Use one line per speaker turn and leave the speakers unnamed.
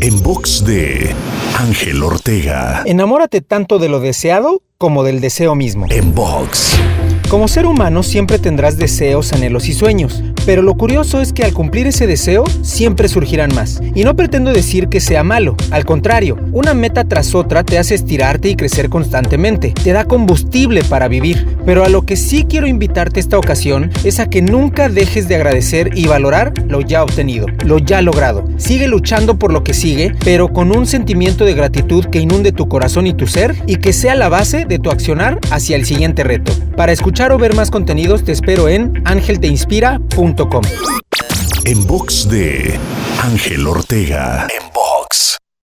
En box de Ángel Ortega.
Enamórate tanto de lo deseado como del deseo mismo.
En box.
Como ser humano siempre tendrás deseos, anhelos y sueños, pero lo curioso es que al cumplir ese deseo siempre surgirán más. Y no pretendo decir que sea malo, al contrario, una meta tras otra te hace estirarte y crecer constantemente, te da combustible para vivir. Pero a lo que sí quiero invitarte esta ocasión es a que nunca dejes de agradecer y valorar lo ya obtenido, lo ya logrado. Sigue luchando por lo que sigue, pero con un sentimiento de gratitud que inunde tu corazón y tu ser y que sea la base de tu accionar hacia el siguiente reto. Para escuchar o ver más contenidos te espero en angelteinspira.com.
En box de Ángel Ortega.